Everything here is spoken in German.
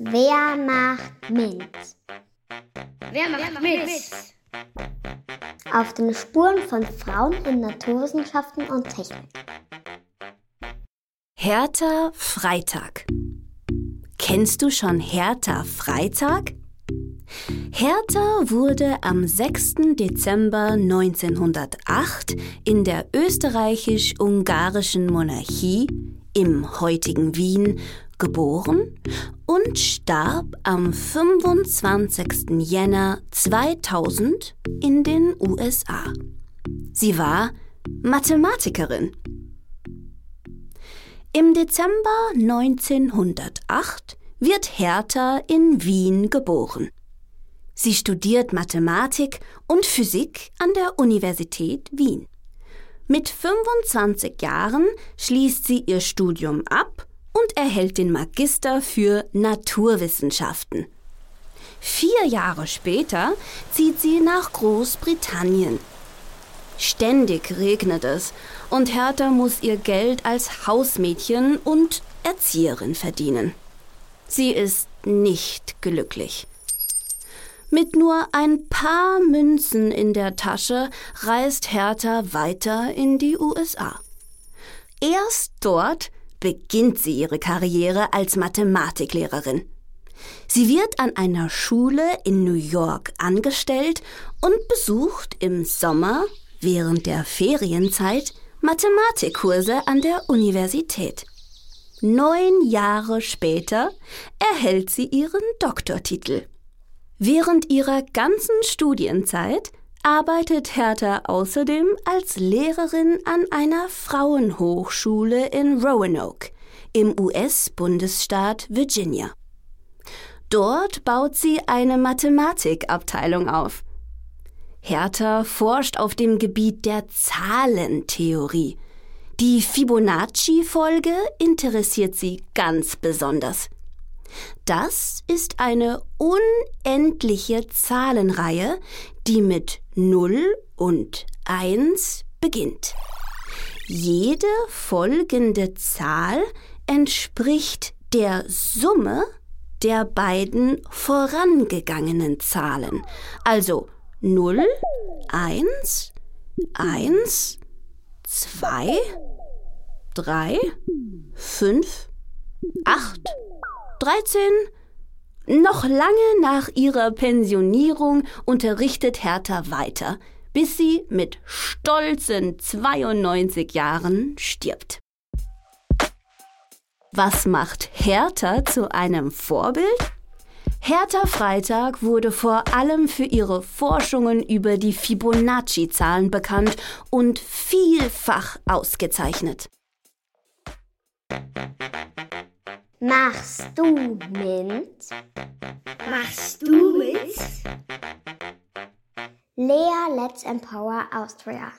Wer macht mit? Wer macht mit? Auf den Spuren von Frauen in Naturwissenschaften und Technik. Hertha Freitag. Kennst du schon Hertha Freitag? Hertha wurde am 6. Dezember 1908 in der österreichisch-ungarischen Monarchie im heutigen Wien geboren und starb am 25. Jänner 2000 in den USA. Sie war Mathematikerin. Im Dezember 1908 wird Hertha in Wien geboren. Sie studiert Mathematik und Physik an der Universität Wien. Mit 25 Jahren schließt sie ihr Studium ab erhält den Magister für Naturwissenschaften. Vier Jahre später zieht sie nach Großbritannien. Ständig regnet es und Hertha muss ihr Geld als Hausmädchen und Erzieherin verdienen. Sie ist nicht glücklich. Mit nur ein paar Münzen in der Tasche reist Hertha weiter in die USA. Erst dort beginnt sie ihre Karriere als Mathematiklehrerin. Sie wird an einer Schule in New York angestellt und besucht im Sommer während der Ferienzeit Mathematikkurse an der Universität. Neun Jahre später erhält sie ihren Doktortitel. Während ihrer ganzen Studienzeit arbeitet Hertha außerdem als Lehrerin an einer Frauenhochschule in Roanoke im US-Bundesstaat Virginia. Dort baut sie eine Mathematikabteilung auf. Hertha forscht auf dem Gebiet der Zahlentheorie. Die Fibonacci-Folge interessiert sie ganz besonders. Das ist eine unendliche Zahlenreihe, die mit 0 und 1 beginnt. Jede folgende Zahl entspricht der Summe der beiden vorangegangenen Zahlen. Also 0, 1, 1, 2, 3, 5, 8, 13. Noch lange nach ihrer Pensionierung unterrichtet Hertha weiter, bis sie mit stolzen 92 Jahren stirbt. Was macht Hertha zu einem Vorbild? Hertha Freitag wurde vor allem für ihre Forschungen über die Fibonacci-Zahlen bekannt und vielfach ausgezeichnet. Machst du mit? Machst du mit? Lea Let's Empower Austria.